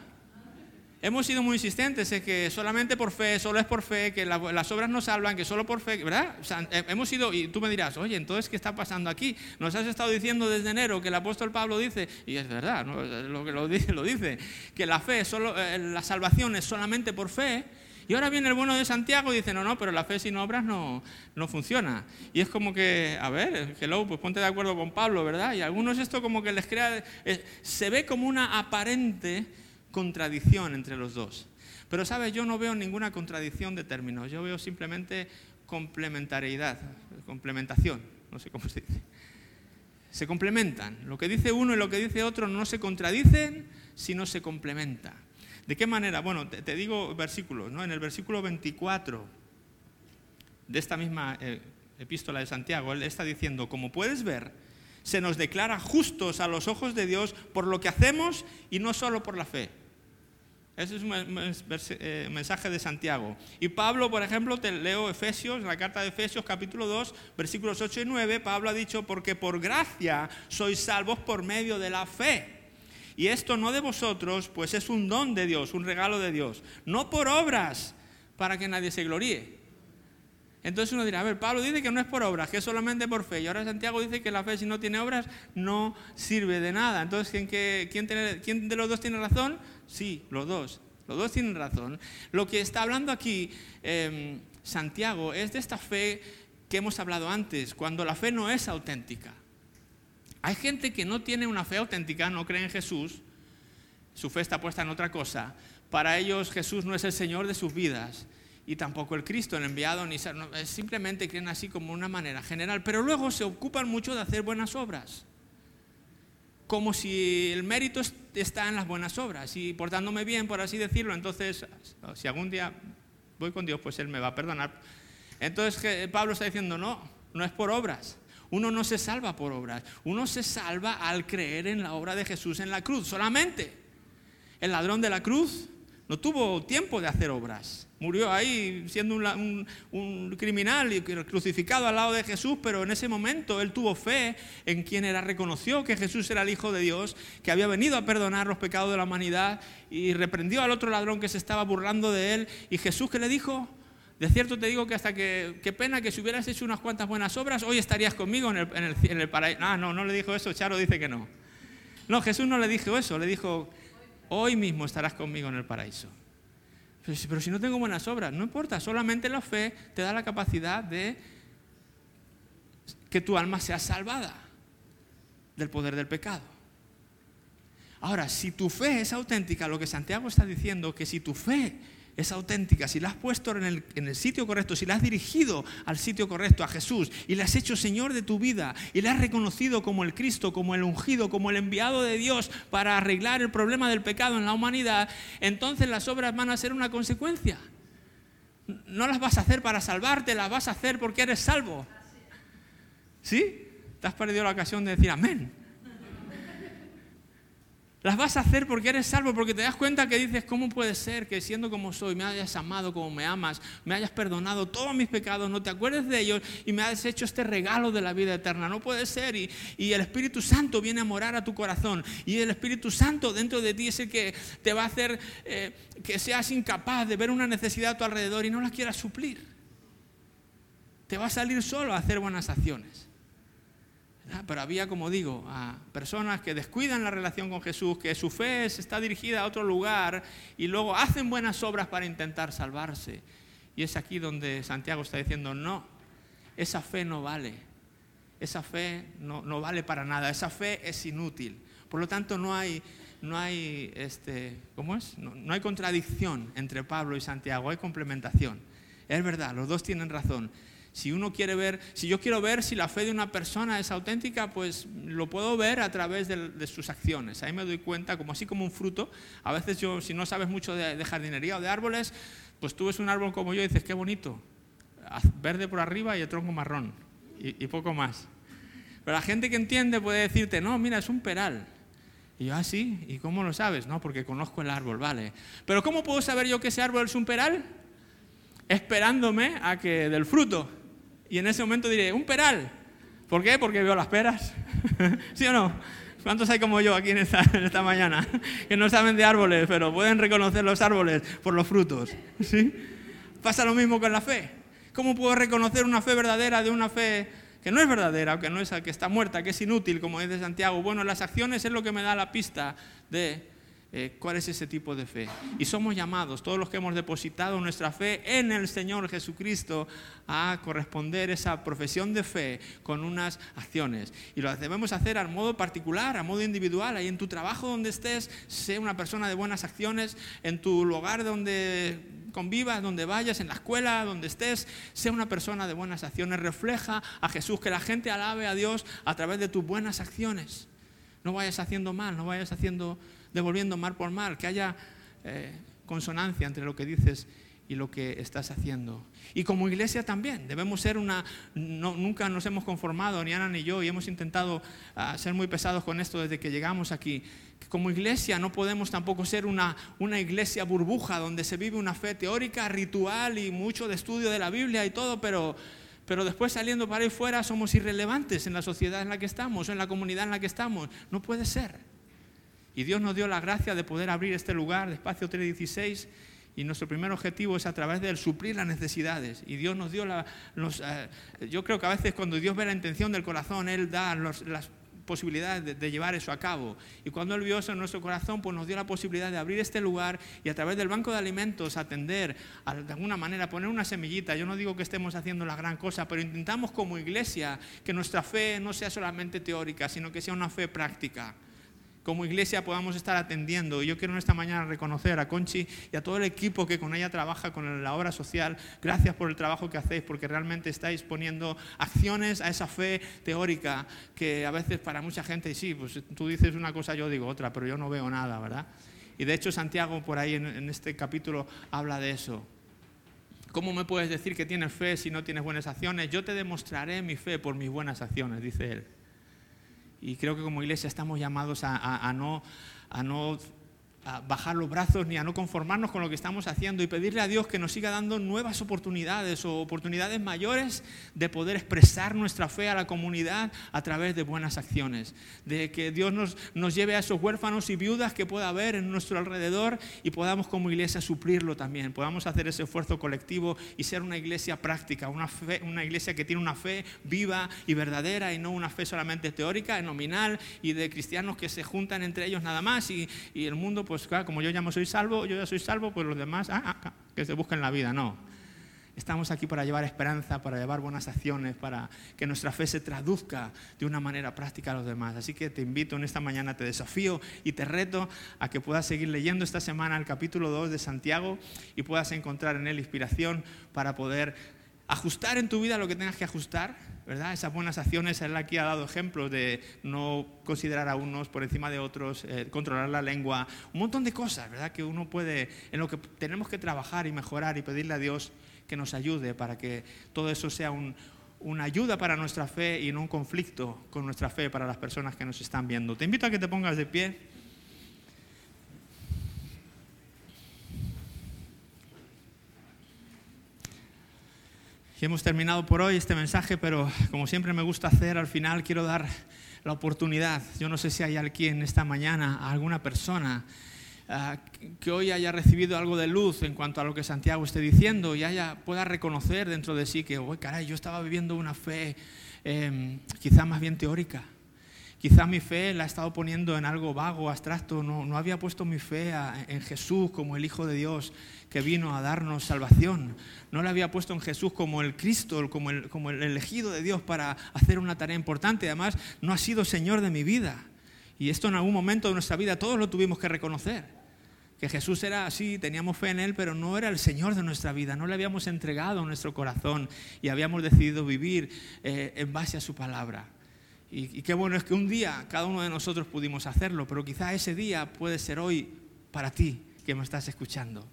Hemos sido muy insistentes en que solamente por fe, solo es por fe, que las obras nos salvan, que solo por fe, ¿verdad? hemos sido, y tú me dirás, oye, entonces, ¿qué está pasando aquí? Nos has estado diciendo desde enero que el apóstol Pablo dice, y es verdad, lo que lo dice, lo dice, que la fe, solo, eh, la salvación es solamente por fe, y ahora viene el bueno de Santiago y dice, no, no, pero la fe sin obras no, no funciona. Y es como que, a ver, hello, pues ponte de acuerdo con Pablo, ¿verdad? Y a algunos esto como que les crea, eh, se ve como una aparente contradicción entre los dos. Pero, ¿sabes? Yo no veo ninguna contradicción de términos, yo veo simplemente complementariedad, complementación, no sé cómo se dice. Se complementan. Lo que dice uno y lo que dice otro no se contradicen, sino se complementan. ¿De qué manera? Bueno, te, digo versículos, ¿no? En el versículo 24 de esta misma eh, epístola de Santiago, él está diciendo, como puedes ver, se nos declara justos a los ojos de Dios por lo que hacemos y no solo por la fe. Ese es un eh, mensaje de Santiago. Y Pablo, por ejemplo, te leo Efesios, la carta de Efesios capítulo 2, versículos 8 y 9, Pablo ha dicho, porque por gracia sois salvos por medio de la fe. Y esto no de vosotros, pues es un don de Dios, un regalo de Dios, no por obras para que nadie se gloríe. Entonces uno dirá, a ver, Pablo dice que no es por obras, que es solamente por fe. Y ahora Santiago dice que la fe si no tiene obras no sirve de nada. Entonces, ¿quién, de los dos tiene razón? Sí, los dos. Los dos tienen razón. Lo que está hablando aquí em, Santiago es de esta fe que hemos hablado antes, cuando la fe no es auténtica. Hay gente que no tiene una fe auténtica, no cree en Jesús, su fe está puesta en otra cosa. Para ellos Jesús no es el Señor de sus vidas y tampoco el Cristo, el enviado, ni simplemente creen así como una manera general, pero luego se ocupan mucho de hacer buenas obras, como si el mérito está en las buenas obras y portándome bien, por así decirlo, entonces si algún día voy con Dios, pues Él me va a perdonar. Entonces Pablo está diciendo, no, no es por obras. Uno no se salva por obras, uno se salva al creer en la obra de Jesús en la cruz, solamente. El ladrón de la cruz no tuvo tiempo de hacer obras. Murió ahí siendo un, criminal y crucificado al lado de Jesús, pero en ese momento él tuvo fe en quien era, reconoció que Jesús era el Hijo de Dios, que había venido a perdonar los pecados de la humanidad y reprendió al otro ladrón que se estaba burlando de él. Y Jesús que le dijo, de cierto te digo que hasta que, qué pena que si hubieras hecho unas cuantas buenas obras, hoy estarías conmigo en el, paraíso. Ah, no, no le dijo eso, Charo dice que no. No, Jesús no le dijo eso, le dijo, hoy mismo estarás conmigo en el paraíso. Pero si no tengo buenas obras, no importa, solamente la fe te da la capacidad de que tu alma sea salvada del poder del pecado. Ahora, si tu fe es auténtica, lo que Santiago está diciendo, que si tu fe es auténtica, si la has puesto en el, sitio correcto, si la has dirigido al sitio correcto, a Jesús, y la has hecho Señor de tu vida, y la has reconocido como el Cristo, como el ungido, como el enviado de Dios para arreglar el problema del pecado en la humanidad, entonces las obras van a ser una consecuencia. No las vas a hacer para salvarte, las vas a hacer porque eres salvo. ¿Sí? Te has perdido la ocasión de decir amén. Las vas a hacer porque eres salvo, porque te das cuenta que dices, ¿cómo puede ser que siendo como soy, me hayas amado como me amas, me hayas perdonado todos mis pecados, no te acuerdes de ellos y me hayas hecho este regalo de la vida eterna? No puede ser. Y, y el Espíritu Santo viene a morar a tu corazón. Y el Espíritu Santo dentro de ti es el que te va a hacer eh, que seas incapaz de ver una necesidad a tu alrededor y no la quieras suplir. Te va a salir solo a hacer buenas acciones. Ah, pero había, como digo, personas que descuidan la relación con Jesús, que su fe está dirigida a otro lugar y luego hacen buenas obras para intentar salvarse. Y es aquí donde Santiago está diciendo, no, esa fe no vale. Esa fe no, vale para nada. Esa fe es inútil. Por lo tanto, no hay, no hay, este, ¿cómo es? no hay contradicción entre Pablo y Santiago, hay complementación. Es verdad, los dos tienen razón. Si uno quiere ver, si yo quiero ver si la fe de una persona es auténtica, pues lo puedo ver a través de, sus acciones. Ahí me doy cuenta, como así como un fruto. A veces yo, si no sabes mucho de, jardinería o de árboles, pues tú ves un árbol como yo y dices, qué bonito. Verde por arriba y el tronco marrón. Y, poco más. Pero la gente que entiende puede decirte, no, mira, es un peral. Y yo, ah, sí, ¿y cómo lo sabes? No, porque conozco el árbol, vale. Pero ¿cómo puedo saber yo que ese árbol es un peral? esperándome a que del fruto. Y en ese momento diré, un peral. ¿Por qué? Porque veo las peras. ¿Sí o no? ¿Cuántos hay como yo aquí en esta, mañana? Que no saben de árboles, pero pueden reconocer los árboles por los frutos. ¿Sí? Pasa lo mismo con la fe. ¿Cómo puedo reconocer una fe verdadera de una fe que no es verdadera, que no es que está muerta, que es inútil, como dice Santiago. Bueno, las acciones es lo que me da la pista de eh, cuál es ese tipo de fe. Y somos llamados, todos los que hemos depositado nuestra fe en el Señor Jesucristo, a corresponder esa profesión de fe con unas acciones. Y lo debemos hacer a modo particular, a modo individual, ahí en tu trabajo donde estés, sé una persona de buenas acciones, en tu lugar donde convivas, donde vayas, en la escuela, donde estés, sea una persona de buenas acciones, refleja a Jesús, que la gente alabe a Dios a través de tus buenas acciones. No vayas haciendo mal, no vayas haciendo, devolviendo mal por mal, que haya eh, consonancia entre lo que dices y lo que estás haciendo. Y como iglesia también, debemos ser una, nunca nos hemos conformado, ni Ana ni yo, y hemos intentado ah, ser muy pesados con esto desde que llegamos aquí como iglesia no podemos tampoco ser una, una iglesia burbuja donde se vive una fe teórica, ritual y mucho de estudio de la Biblia y todo, pero, pero después saliendo para ahí fuera somos irrelevantes en la sociedad en la que estamos, en la comunidad en la que estamos. No puede ser. Y Dios nos dio la gracia de poder abrir este lugar de Espacio 316 y nuestro primer objetivo es a través de él suplir las necesidades. Y Dios nos dio la... Eh, yo creo que a veces cuando Dios ve la intención del corazón, Él da las posibilidad de, llevar eso a cabo. Y cuando Él vio eso en nuestro corazón, pues nos dio la posibilidad de abrir este lugar y a través del banco de alimentos atender, de alguna manera, poner una semillita. Yo no digo que estemos haciendo la gran cosa, pero intentamos como iglesia que nuestra fe no sea solamente teórica, sino que sea una fe práctica como iglesia podamos estar atendiendo. Y yo quiero en esta mañana reconocer a Conchi y a todo el equipo que con ella trabaja con la obra social. Gracias por el trabajo que hacéis, porque realmente estáis poniendo acciones a esa fe teórica que a veces para mucha gente, sí, pues tú dices una cosa, yo digo otra, pero yo no veo nada, ¿verdad? Y de hecho Santiago por ahí en, en este capítulo habla de eso. ¿Cómo me puedes decir que tienes fe si no tienes buenas acciones? Yo te demostraré mi fe por mis buenas acciones, dice él. Y creo que como iglesia estamos llamados a, no, a no a bajar los brazos ni a no conformarnos con lo que estamos haciendo y pedirle a Dios que nos siga dando nuevas oportunidades o oportunidades mayores de poder expresar nuestra fe a la comunidad a través de buenas acciones. De que Dios nos, nos lleve a esos huérfanos y viudas que pueda haber en nuestro alrededor y podamos como iglesia suplirlo también. Podamos hacer ese esfuerzo colectivo y ser una iglesia práctica, una, fe, una iglesia que tiene una fe viva y verdadera y no una fe solamente teórica, nominal y de cristianos que se juntan entre ellos nada más y, y el mundo pues como yo ya soy salvo, yo ya soy salvo, pues los demás, ah, ah, ah, que se busquen la vida. No. Estamos aquí para llevar esperanza, para llevar buenas acciones, para que nuestra fe se traduzca de una manera práctica a los demás. Así que te invito en esta mañana, te desafío y te reto a que puedas seguir leyendo esta semana el capítulo 2 de Santiago y puedas encontrar en él inspiración para poder ajustar en tu vida lo que tengas que ajustar ¿verdad? Esas buenas acciones, él aquí ha dado ejemplos de no considerar a unos por encima de otros, eh, controlar la lengua, un montón de cosas, ¿verdad? Que uno puede, en lo que tenemos que trabajar y mejorar y pedirle a Dios que nos ayude para que todo eso sea una ayuda para nuestra fe y no un conflicto con nuestra fe para las personas que nos están viendo. Te invito a que te pongas de pie. Hemos terminado por hoy este mensaje, pero como siempre me gusta hacer, al final quiero dar la oportunidad. Yo no sé si hay alguien esta mañana, alguna persona ah, que hoy haya recibido algo de luz en cuanto a lo que Santiago esté diciendo y haya, pueda reconocer dentro de sí que, oh, caray, yo estaba viviendo una fe em, quizá más bien teórica. Quizá mi fe la he estado poniendo en algo vago, abstracto, no, no había puesto mi fe en Jesús como el Hijo de Dios que vino a darnos salvación. No la había puesto en Jesús como el Cristo, como el, como el elegido de Dios para hacer una tarea importante. Además, no ha sido Señor de mi vida. Y esto en algún momento de nuestra vida todos lo tuvimos que reconocer. Que Jesús era así, teníamos fe en Él, pero no era el Señor de nuestra vida. No le habíamos entregado nuestro corazón y habíamos decidido vivir eh, en base a su palabra. Y, qué bueno es que un día cada uno de nosotros pudimos hacerlo, pero quizá ese día puede ser hoy para ti que me estás escuchando.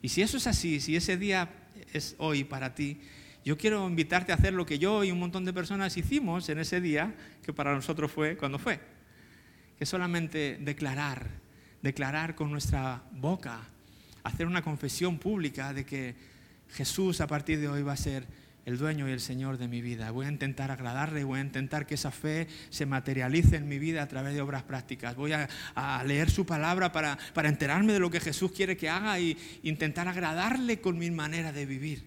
Y si eso es así, si ese día es hoy para ti, yo quiero invitarte a hacer lo que yo y un montón de personas hicimos en ese día, que para nosotros fue cuando fue. Que solamente declarar, declarar con nuestra boca, hacer una confesión pública de que Jesús a partir de hoy va a ser el dueño y el Señor de mi vida. Voy a intentar agradarle, voy a intentar que esa fe se materialice en mi vida a través de obras prácticas. Voy a, leer su palabra para, para, enterarme de lo que Jesús quiere que haga e intentar agradarle con mi manera de vivir.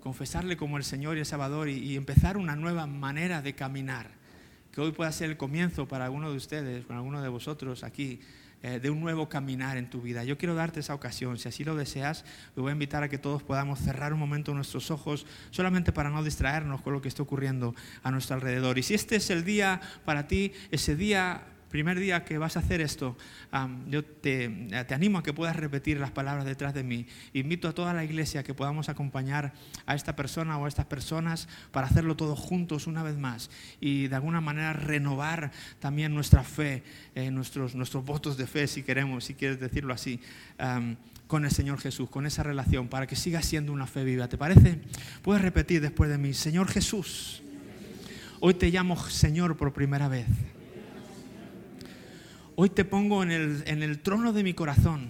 Confesarle como el Señor y el Salvador y, empezar una nueva manera de caminar. Que hoy pueda ser el comienzo para alguno de ustedes, para alguno de vosotros aquí de un nuevo caminar en tu vida. Yo quiero darte esa ocasión, si así lo deseas, me voy a invitar a que todos podamos cerrar un momento nuestros ojos, solamente para no distraernos con lo que está ocurriendo a nuestro alrededor. Y si este es el día para ti, ese día primer día que vas a hacer esto, yo te, te, animo a que puedas repetir las palabras detrás de mí. Invito a toda la iglesia que podamos acompañar a esta persona o a estas personas para hacerlo todos juntos una vez más y de alguna manera renovar también nuestra fe, eh, nuestros, nuestros votos de fe, si queremos, si quieres decirlo así. con el Señor Jesús, con esa relación, para que siga siendo una fe viva. ¿Te parece? Puedes repetir después de mí, Señor Jesús, hoy te llamo Señor por primera vez. Hoy te pongo en el, trono de mi corazón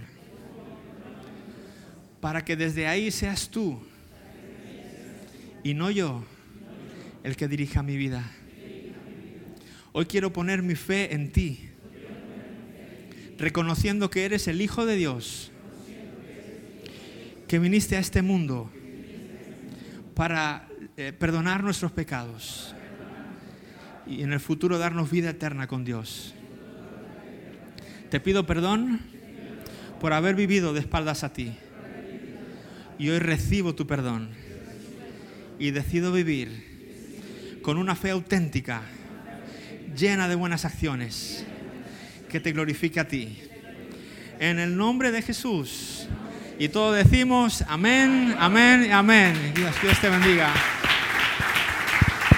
para que desde ahí seas tú y no yo el que dirija mi vida. Hoy quiero poner mi fe en ti, reconociendo que eres el Hijo de Dios, que viniste a este mundo para eh, perdonar nuestros pecados y en el futuro darnos vida eterna con Dios. Te pido perdón por haber vivido de espaldas a ti. Y hoy recibo tu perdón. Y decido vivir con una fe auténtica, llena de buenas acciones, que te glorifique a ti. En el nombre de Jesús. Y todos decimos amén, amén amén. Dios, Dios te bendiga.